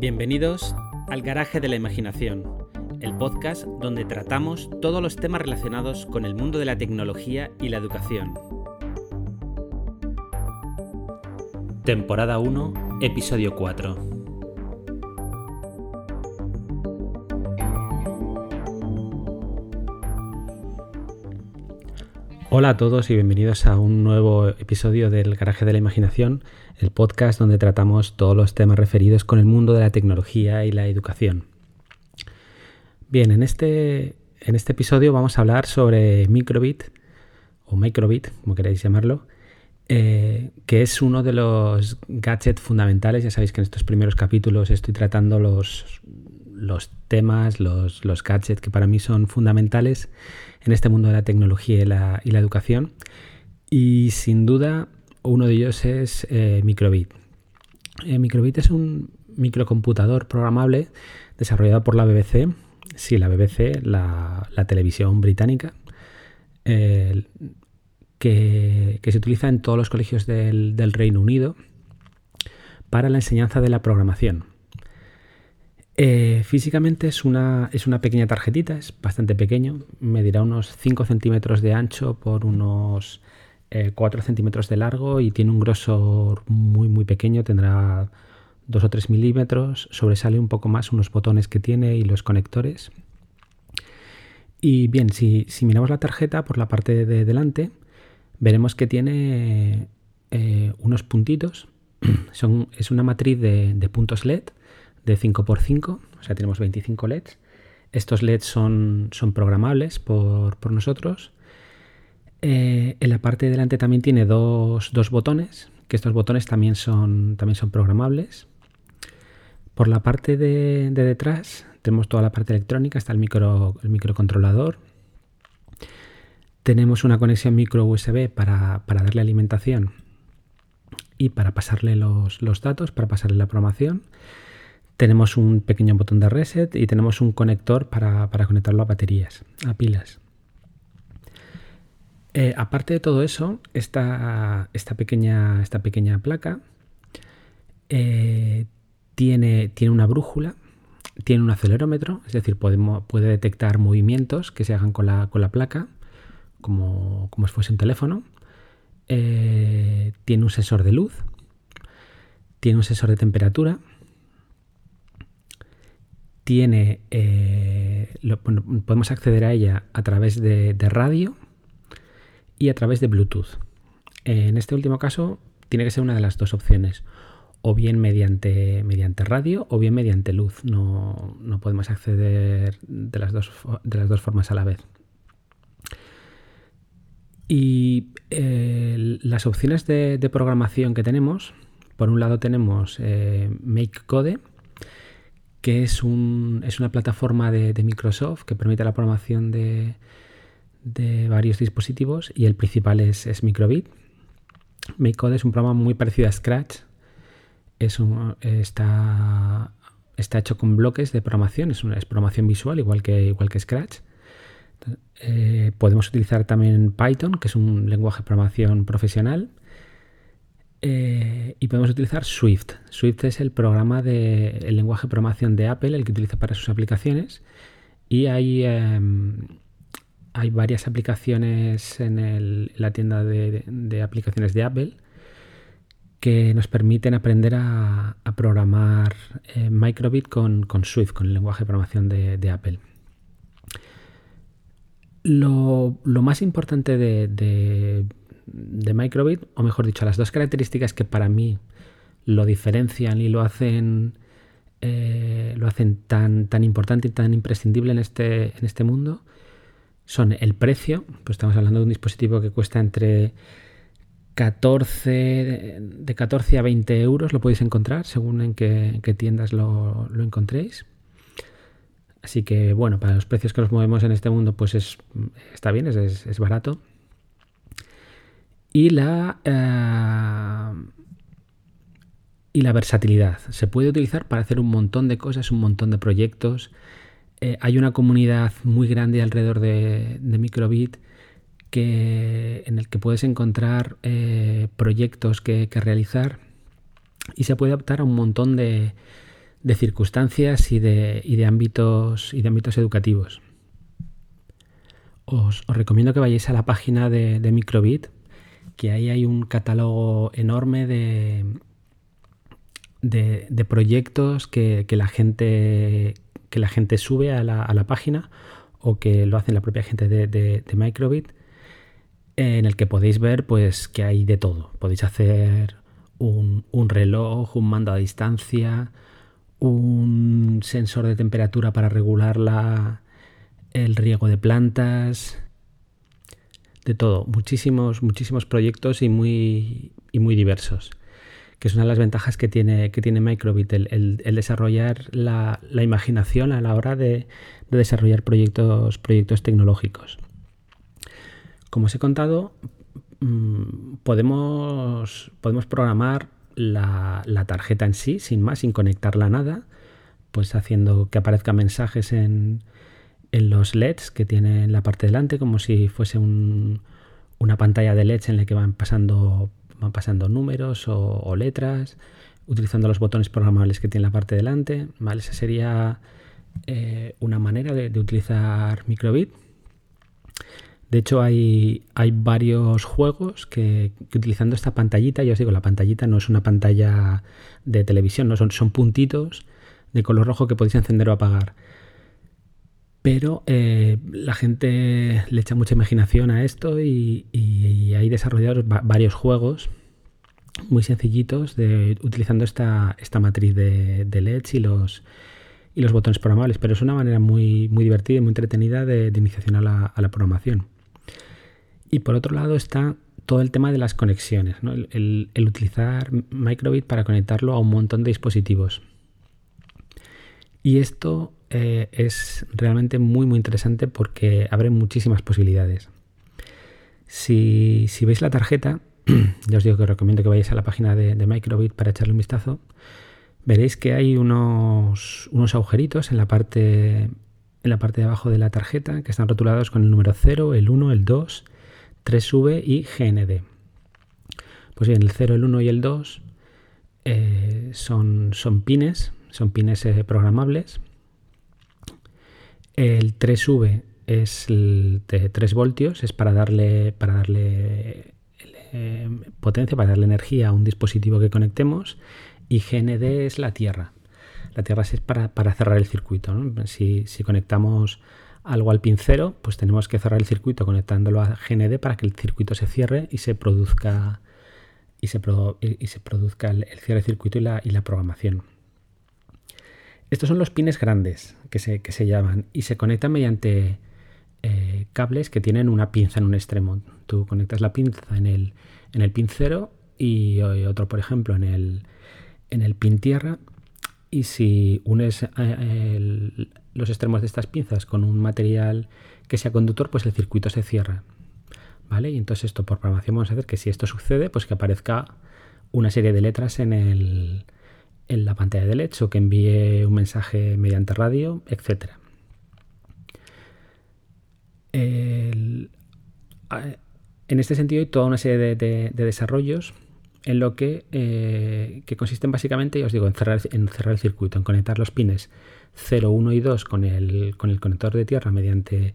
Bienvenidos al Garaje de la Imaginación, el podcast donde tratamos todos los temas relacionados con el mundo de la tecnología y la educación. Temporada 1, episodio 4. Hola a todos y bienvenidos a un nuevo episodio del Garaje de la Imaginación, el podcast donde tratamos todos los temas referidos con el mundo de la tecnología y la educación. Bien, en este, en este episodio vamos a hablar sobre Microbit, o Microbit, como queráis llamarlo, eh, que es uno de los gadgets fundamentales. Ya sabéis que en estos primeros capítulos estoy tratando los, los temas, los, los gadgets que para mí son fundamentales en este mundo de la tecnología y la, educación. Y sin duda, uno de ellos es eh, Microbit. Eh, Microbit es un microcomputador programable desarrollado por la BBC. Sí, la BBC, la, televisión británica, que, se utiliza en todos los colegios del, del Reino Unido para la enseñanza de la programación. Eh, físicamente es una, es una pequeña tarjetita, es bastante pequeño, medirá unos 5 centímetros de ancho por unos 4 eh, centímetros de largo y tiene un grosor muy muy pequeño, tendrá 2 o 3 milímetros, sobresale un poco más unos botones que tiene y los conectores. Y bien, si, miramos la tarjeta por la parte de delante, veremos que tiene eh, unos puntitos, Son, es una matriz de, de puntos LED de 5x5, o sea, tenemos 25 LEDs. Estos LEDs son, son programables por, nosotros. Eh, en la parte de delante también tiene dos, botones, que estos botones también son, también son programables. Por la parte de, detrás tenemos toda la parte electrónica, está el, micro, el microcontrolador. Tenemos una conexión micro USB para, darle alimentación y para pasarle los, los datos, para pasarle la programación. Tenemos un pequeño botón de reset y tenemos un conector para, conectarlo a baterías, a pilas. Eh, aparte de todo eso, esta, esta, pequeña, esta pequeña, placa eh, tiene, tiene, una brújula, tiene un acelerómetro, es decir, podemos, puede detectar movimientos que se hagan con la, placa, como, como, si fuese un teléfono. Eh, tiene un sensor de luz, tiene un sensor de temperatura tiene, eh, podemos acceder a ella a través de, radio y a través de Bluetooth. En este último caso, tiene que ser una de las dos opciones, o bien mediante, mediante radio o bien mediante luz. No, podemos acceder de las, dos, de las dos formas a la vez. Y eh, las opciones de, programación que tenemos, por un lado tenemos eh, MakeCode, que es, un, es una plataforma de, Microsoft que permite la programación de, varios dispositivos y el principal es, Microbit. MakeCode es un programa muy parecido a Scratch. Es está, está hecho con bloques de programación, es, una, es programación visual igual que, igual que Scratch. Eh, podemos utilizar también Python, que es un lenguaje de programación profesional. Eh, y podemos utilizar Swift. Swift es el programa de el lenguaje de programación de Apple, el que utiliza para sus aplicaciones. Y hay, em, hay varias aplicaciones en, la tienda de, aplicaciones de Apple que nos permiten aprender a, programar eh, Microbit con, Swift, con el lenguaje de programación de, Apple. Lo, más importante de Microbit, o mejor dicho, las dos características que para mí lo diferencian y lo hacen, eh, lo hacen tan, tan importante y tan imprescindible en este, en este mundo, son el precio, pues estamos hablando de un dispositivo que cuesta entre 14, de 14 a 20 euros, lo podéis encontrar según en qué, tiendas lo, encontréis. Así que bueno, para los precios que nos movemos en este mundo, pues es, está bien, es, es barato y la, eh, y la versatilidad. Se puede utilizar para hacer un montón de cosas, un montón de proyectos. Eh, hay una comunidad muy grande alrededor de, Microbit que, en el que puedes encontrar eh, proyectos que, realizar y se puede adaptar a un montón de, de circunstancias y de, y de, ámbitos, y de ámbitos educativos. Os, recomiendo que vayáis a la página de, Microbit, que ahí hay un catálogo enorme de, de, proyectos que, la gente, que la gente sube a la, a la, página o que lo hacen la propia gente de, Microbit, en el que podéis ver pues que hay de todo. Podéis hacer un, un reloj, un mando a distancia, un sensor de temperatura para regular la, el riego de plantas, de todo, muchísimos, muchísimos proyectos y muy, y muy diversos, que es una de las ventajas que tiene, que tiene Microbit, el, desarrollar la, imaginación a la hora de, desarrollar proyectos, proyectos tecnológicos. Como os he contado, mm, podemos, podemos programar la, la, tarjeta en sí, sin más, sin conectarla a nada, pues haciendo que aparezcan mensajes en, en los LEDs que tiene en la parte delante, como si fuese una pantalla de LEDs en la que van pasando, van pasando números o, letras, utilizando los botones programables que tiene la parte delante. ¿vale? Esa sería eh, una manera de, utilizar Microbit. De hecho, hay, hay varios juegos que, utilizando esta pantallita, ya os digo, la pantallita no es una pantalla de televisión, no son, son puntitos de color rojo que podéis encender o apagar pero eh, la gente le echa mucha imaginación a esto y, hay desarrollados varios juegos muy sencillitos de, utilizando esta, esta matriz de, LEDs y los, y los botones programables, pero es una manera muy, muy divertida y muy entretenida de, iniciación a la, programación. Y por otro lado está todo el tema de las conexiones, el, el, utilizar Microbit para conectarlo a un montón de dispositivos. Y esto eh, es realmente muy muy interesante porque abre muchísimas posibilidades. Si, veis la tarjeta, ya os digo que os recomiendo que vayáis a la página de, Microbit para echarle un vistazo, veréis que hay unos, unos agujeritos en la, parte, en la parte de abajo de la tarjeta que están rotulados con el número 0, el 1, el 2, 3V y GND. Pues bien, el 0, el 1 y el 2 eh, son, son pines, son pines eh, programables el 3V es de 3 voltios, es para darle, para darle eh, potencia, para darle energía a un dispositivo que conectemos. Y GND es la tierra. La tierra es para, cerrar el circuito. Si, conectamos algo al pin cero, pues tenemos que cerrar el circuito conectándolo a GND para que el circuito se cierre y se produzca y se, y se produzca el, cierre de circuito y la, y la programación. Estos son los pines grandes que se, que se llaman y se conectan mediante eh, cables que tienen una pinza en un extremo. Tú conectas la pinza en el, en el pin 0 y otro, por ejemplo, en el, en el pin tierra. Y si unes eh, los extremos de estas pinzas con un material que sea conductor, pues el circuito se cierra. ¿Vale? Y entonces esto por programación vamos a hacer que si esto sucede, pues que aparezca una serie de letras en el, en la pantalla de LED o que envíe un mensaje mediante radio, etc. en este sentido hay toda una serie de, desarrollos en lo que, eh, que, consisten básicamente, os digo, en cerrar, el circuito, en conectar los pines 0, 1 y 2 con el, con el conector de tierra mediante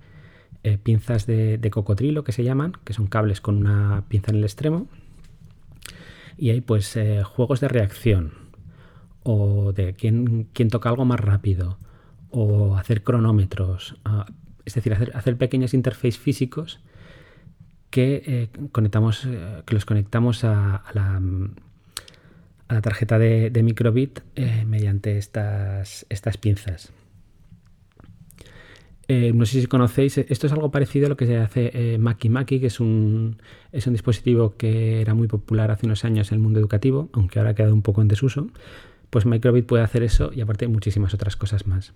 eh, pinzas de, de, que se llaman, que son cables con una pinza en el extremo. Y hay pues eh, juegos de reacción, o de quién, toca algo más rápido, o hacer cronómetros, es decir, hacer, pequeños interfaces físicos que, eh, conectamos, eh, que los conectamos a, la, a la, tarjeta de, microbit eh, mediante estas, estas pinzas. no sé si conocéis, esto es algo parecido a lo que se hace Maki Maki, que es un, es un dispositivo que era muy popular hace unos años en el mundo educativo, aunque ahora ha quedado un poco en desuso pues Microbit puede hacer eso y aparte muchísimas otras cosas más.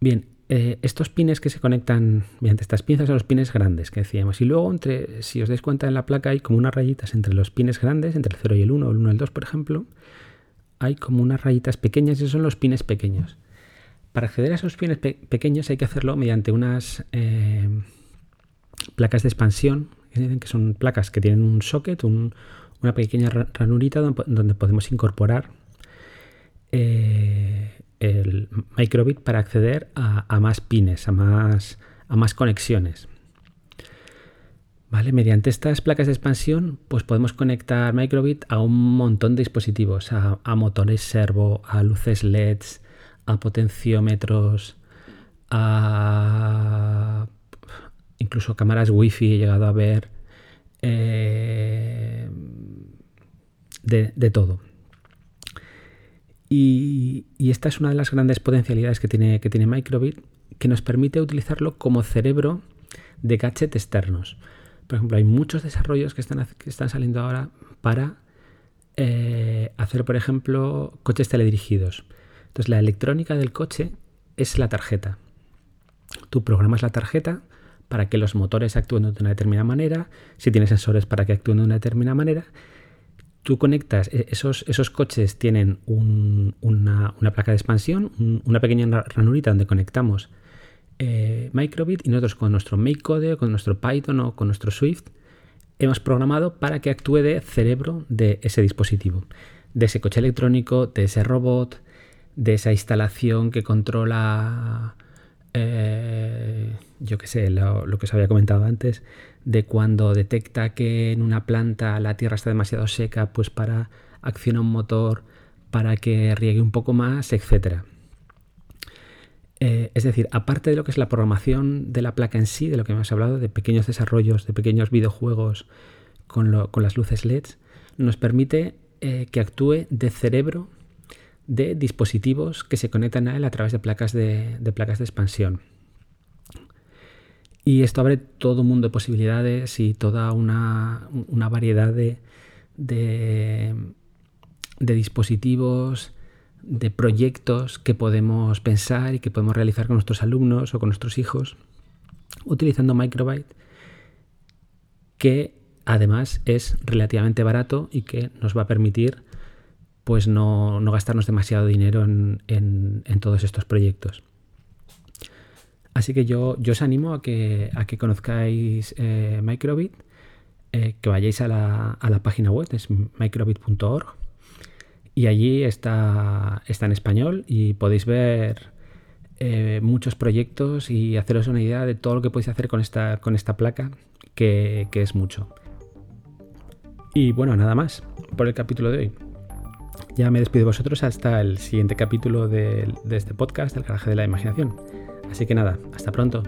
Bien, eh, estos pines que se conectan mediante estas pinzas son los pines grandes que decíamos. Y luego, entre, si os dais cuenta en la placa, hay como unas rayitas entre los pines grandes, entre el 0 y el 1, o el 1 y el 2, por ejemplo. Hay como unas rayitas pequeñas y esos son los pines pequeños. Para acceder a esos pines pequeños hay que hacerlo mediante unas eh, placas de expansión, que son placas que tienen un socket, una pequeña ranurita donde podemos incorporar eh, el microbit para acceder a, más pines, a más, a más conexiones. ¿Vale? Mediante estas placas de expansión, pues podemos conectar microbit a un montón de dispositivos, a, motores servo, a luces LEDs, a potenciómetros, a incluso cámaras wifi he llegado a ver eh, de, todo. Y, esta es una de las grandes potencialidades que tiene, que tiene Microbit, que nos permite utilizarlo como cerebro de gadgets externos. Por ejemplo, hay muchos desarrollos que están, que están saliendo ahora para eh, hacer, por ejemplo, coches teledirigidos. Entonces, la electrónica del coche es la tarjeta. Tú programas la tarjeta para que los motores actúen de una determinada manera, si tienes sensores para que actúen de una determinada manera. Tú conectas, e-, esos, esos coches tienen una, placa de expansión, una pequeña ranurita donde conectamos eh, Microbit y nosotros con nuestro MakeCode con nuestro Python o con nuestro Swift hemos programado para que actúe de cerebro de ese dispositivo, de ese coche electrónico, de ese robot, de esa instalación que controla, eh, yo qué sé, lo, lo, que os había comentado antes, de cuando detecta que en una planta la tierra está demasiado seca, pues para accionar un motor para que riegue un poco más, etcétera. Eh, es decir, aparte de lo que es la programación de la placa en sí, de lo que hemos hablado, de pequeños desarrollos, de pequeños videojuegos con, las luces LEDs, nos permite eh, que actúe de cerebro de dispositivos que se conectan a él a través de placas de, placas de expansión. Y esto abre todo un mundo de posibilidades y toda una, variedad de, de dispositivos de proyectos que podemos pensar y que podemos realizar con nuestros alumnos o con nuestros hijos utilizando Microbyte, que además es relativamente barato y que nos va a permitir pues no, gastarnos demasiado dinero en, todos estos proyectos. Así que yo, yo os animo a que, a que conozcáis eh, Microbit, eh, que vayáis a la, a la página web, es microbit.org y allí está, está en español y podéis ver eh, muchos proyectos y haceros una idea de todo lo que podéis hacer con esta, con esta placa, que, es mucho. Y bueno, nada más por el capítulo de hoy. Ya me despido de vosotros hasta el siguiente capítulo de, este podcast, del garaje de la imaginación. Así que nada, hasta pronto.